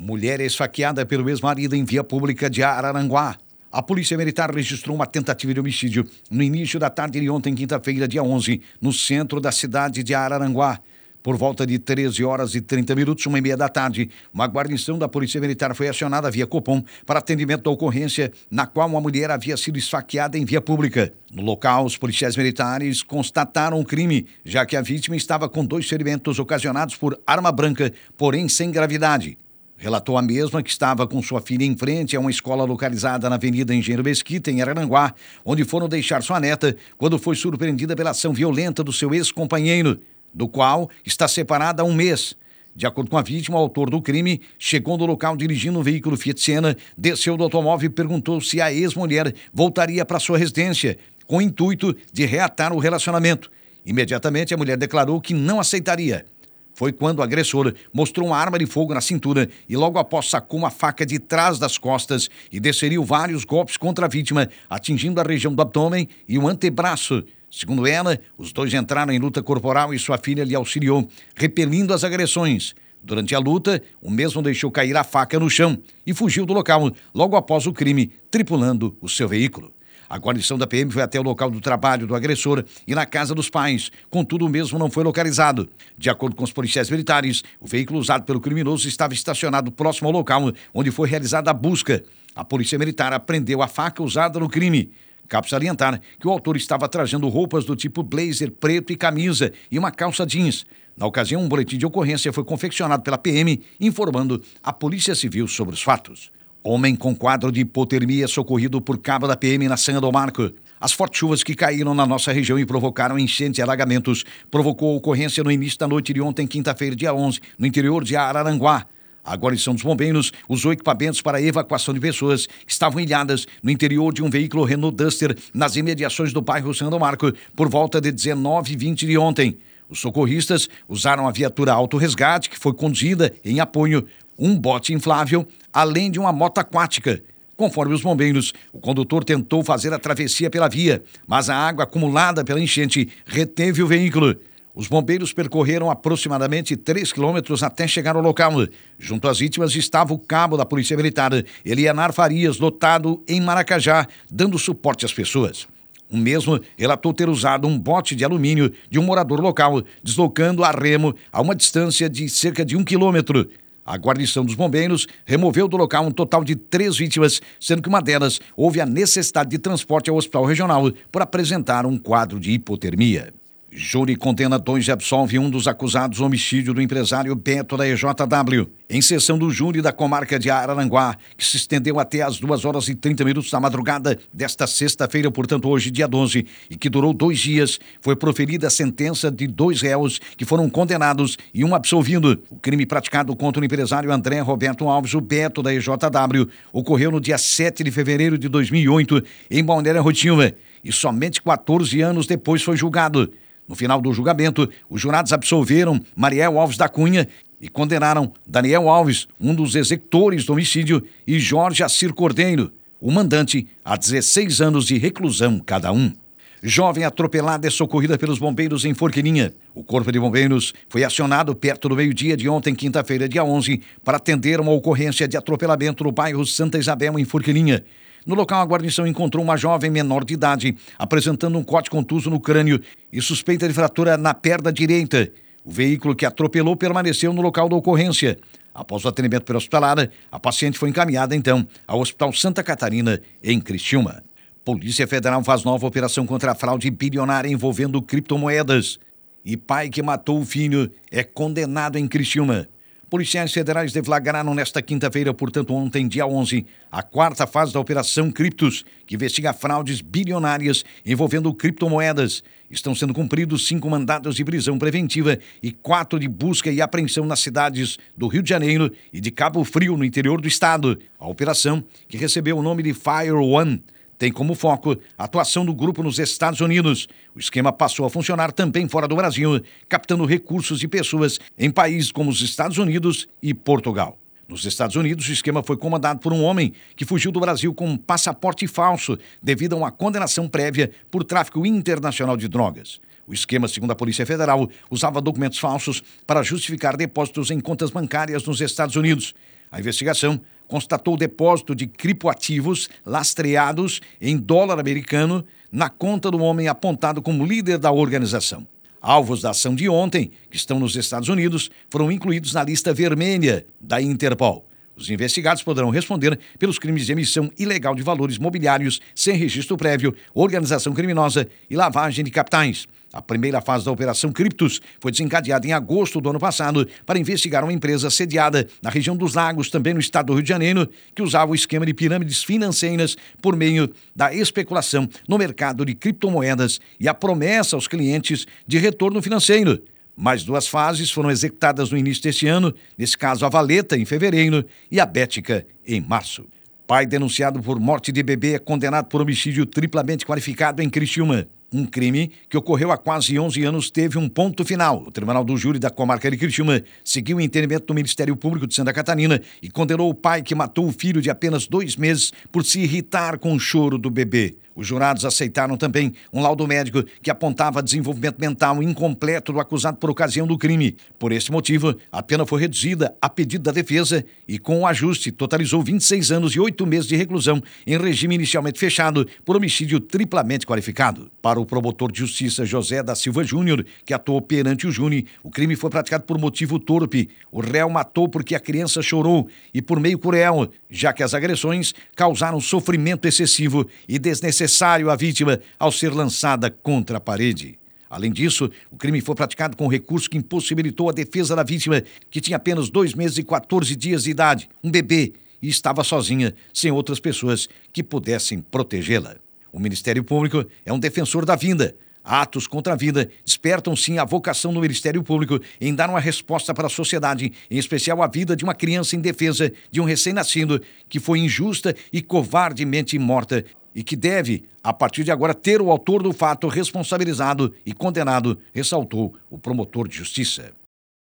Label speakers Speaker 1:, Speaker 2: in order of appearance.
Speaker 1: Mulher é esfaqueada pelo ex-marido em via pública de Araranguá. A Polícia Militar registrou uma tentativa de homicídio no início da tarde de ontem, quinta-feira, dia 11, no centro da cidade de Araranguá. Por volta de 13 horas e 30 minutos, uma e meia da tarde, uma guarnição da Polícia Militar foi acionada via Copom para atendimento da ocorrência na qual uma mulher havia sido esfaqueada em via pública. No local, os policiais militares constataram o crime, já que a vítima estava com dois ferimentos ocasionados por arma branca, porém sem gravidade. Relatou a mesma que estava com sua filha em frente a uma escola localizada na Avenida Engenheiro Mesquita, em Araranguá, onde foram deixar sua neta quando foi surpreendida pela ação violenta do seu ex-companheiro, do qual está separada há um mês. De acordo com a vítima, o autor do crime chegou no local dirigindo um veículo Fiat Siena, desceu do automóvel e perguntou se a ex-mulher voltaria para sua residência, com o intuito de reatar o relacionamento. Imediatamente, a mulher declarou que não aceitaria foi quando o agressor mostrou uma arma de fogo na cintura e logo após sacou uma faca de trás das costas e desferiu vários golpes contra a vítima, atingindo a região do abdômen e o antebraço. Segundo ela, os dois entraram em luta corporal e sua filha lhe auxiliou, repelindo as agressões. Durante a luta, o mesmo deixou cair a faca no chão e fugiu do local logo após o crime, tripulando o seu veículo. A guarnição da PM foi até o local do trabalho do agressor e na casa dos pais. Contudo, o mesmo não foi localizado. De acordo com os policiais militares, o veículo usado pelo criminoso estava estacionado próximo ao local onde foi realizada a busca. A polícia militar apreendeu a faca usada no crime. Cabe salientar que o autor estava trajando roupas do tipo blazer preto e camisa e uma calça jeans. Na ocasião, um boletim de ocorrência foi confeccionado pela PM, informando a Polícia Civil sobre os fatos. Homem com quadro de hipotermia socorrido por cabo da PM na Sanha do Marco. As fortes chuvas que caíram na nossa região e provocaram enchentes e alagamentos provocou ocorrência no início da noite de ontem, quinta-feira, dia 11, no interior de Araranguá. A guarnição dos bombeiros usou equipamentos para evacuação de pessoas que estavam ilhadas no interior de um veículo Renault Duster nas imediações do bairro São Marco por volta de 19 h 20 de ontem. Os socorristas usaram a viatura auto-resgate, que foi conduzida em apoio um bote inflável, além de uma moto aquática. Conforme os bombeiros, o condutor tentou fazer a travessia pela via, mas a água acumulada pela enchente reteve o veículo. Os bombeiros percorreram aproximadamente 3 quilômetros até chegar ao local. Junto às vítimas estava o cabo da Polícia Militar, Elianar Farias, lotado em Maracajá, dando suporte às pessoas. O mesmo relatou ter usado um bote de alumínio de um morador local, deslocando a remo a uma distância de cerca de um quilômetro. A guarnição dos bombeiros removeu do local um total de três vítimas, sendo que uma delas houve a necessidade de transporte ao hospital regional por apresentar um quadro de hipotermia. Júri condena dois e absolve um dos acusados do homicídio do empresário Beto da EJW. Em sessão do júri da comarca de Araranguá, que se estendeu até as 2 horas e 30 minutos da madrugada desta sexta-feira, portanto hoje, dia 12, e que durou dois dias, foi proferida a sentença de dois réus que foram condenados e um absolvido. O crime praticado contra o empresário André Roberto Alves, o Beto da EJW, ocorreu no dia 7 de fevereiro de 2008, em Balneário Rotinha, e somente 14 anos depois foi julgado. No final do julgamento, os jurados absolveram Mariel Alves da Cunha e condenaram Daniel Alves, um dos executores do homicídio, e Jorge Assir Cordeiro, o mandante, a 16 anos de reclusão cada um. Jovem atropelada é socorrida pelos bombeiros em Forquilinha. O Corpo de Bombeiros foi acionado perto do meio-dia de ontem, quinta-feira, dia 11, para atender uma ocorrência de atropelamento no bairro Santa Isabel, em Forquilinha. No local, a guarnição encontrou uma jovem menor de idade, apresentando um corte contuso no crânio e suspeita de fratura na perna direita. O veículo que atropelou permaneceu no local da ocorrência. Após o atendimento pela hospitalar, a paciente foi encaminhada, então, ao Hospital Santa Catarina, em Criciúma. Polícia Federal faz nova operação contra a fraude bilionária envolvendo criptomoedas. E pai que matou o filho é condenado em Criciúma. Policiais federais deflagraram nesta quinta-feira, portanto ontem, dia 11, a quarta fase da Operação Criptos, que investiga fraudes bilionárias envolvendo criptomoedas. Estão sendo cumpridos cinco mandados de prisão preventiva e quatro de busca e apreensão nas cidades do Rio de Janeiro e de Cabo Frio, no interior do estado. A operação, que recebeu o nome de Fire One, tem como foco a atuação do grupo nos Estados Unidos. O esquema passou a funcionar também fora do Brasil, captando recursos e pessoas em países como os Estados Unidos e Portugal. Nos Estados Unidos, o esquema foi comandado por um homem que fugiu do Brasil com um passaporte falso devido a uma condenação prévia por tráfico internacional de drogas. O esquema, segundo a Polícia Federal, usava documentos falsos para justificar depósitos em contas bancárias nos Estados Unidos. A investigação constatou depósito de criptoativos lastreados em dólar americano na conta do homem apontado como líder da organização. Alvos da ação de ontem, que estão nos Estados Unidos, foram incluídos na lista vermelha da Interpol. Os investigados poderão responder pelos crimes de emissão ilegal de valores mobiliários sem registro prévio, organização criminosa e lavagem de capitais. A primeira fase da Operação Criptos foi desencadeada em agosto do ano passado para investigar uma empresa sediada na região dos Lagos, também no estado do Rio de Janeiro, que usava o esquema de pirâmides financeiras por meio da especulação no mercado de criptomoedas e a promessa aos clientes de retorno financeiro. Mais duas fases foram executadas no início deste ano, nesse caso a Valeta, em fevereiro, e a Bética, em março. Pai denunciado por morte de bebê é condenado por homicídio triplamente qualificado em Criciúma. Um crime que ocorreu há quase 11 anos teve um ponto final. O Tribunal do Júri da Comarca de Criciúma seguiu o entendimento do Ministério Público de Santa Catarina e condenou o pai que matou o filho de apenas dois meses por se irritar com o choro do bebê. Os jurados aceitaram também um laudo médico que apontava desenvolvimento mental incompleto do acusado por ocasião do crime. Por esse motivo, a pena foi reduzida a pedido da defesa e, com o ajuste, totalizou 26 anos e 8 meses de reclusão em regime inicialmente fechado por homicídio triplamente qualificado. Para o promotor de justiça José da Silva Júnior, que atuou perante o Júni, o crime foi praticado por motivo torpe. O réu matou porque a criança chorou e por meio cruel, já que as agressões causaram sofrimento excessivo e desnecessário necessário à vítima ao ser lançada contra a parede. Além disso, o crime foi praticado com recurso que impossibilitou a defesa da vítima, que tinha apenas dois meses e 14 dias de idade, um bebê, e estava sozinha, sem outras pessoas que pudessem protegê-la. O Ministério Público é um defensor da vida. Atos contra a vida despertam sim a vocação do Ministério Público em dar uma resposta para a sociedade, em especial a vida de uma criança em defesa de um recém-nascido que foi injusta e covardemente morta e que deve, a partir de agora, ter o autor do fato responsabilizado e condenado, ressaltou o promotor de justiça.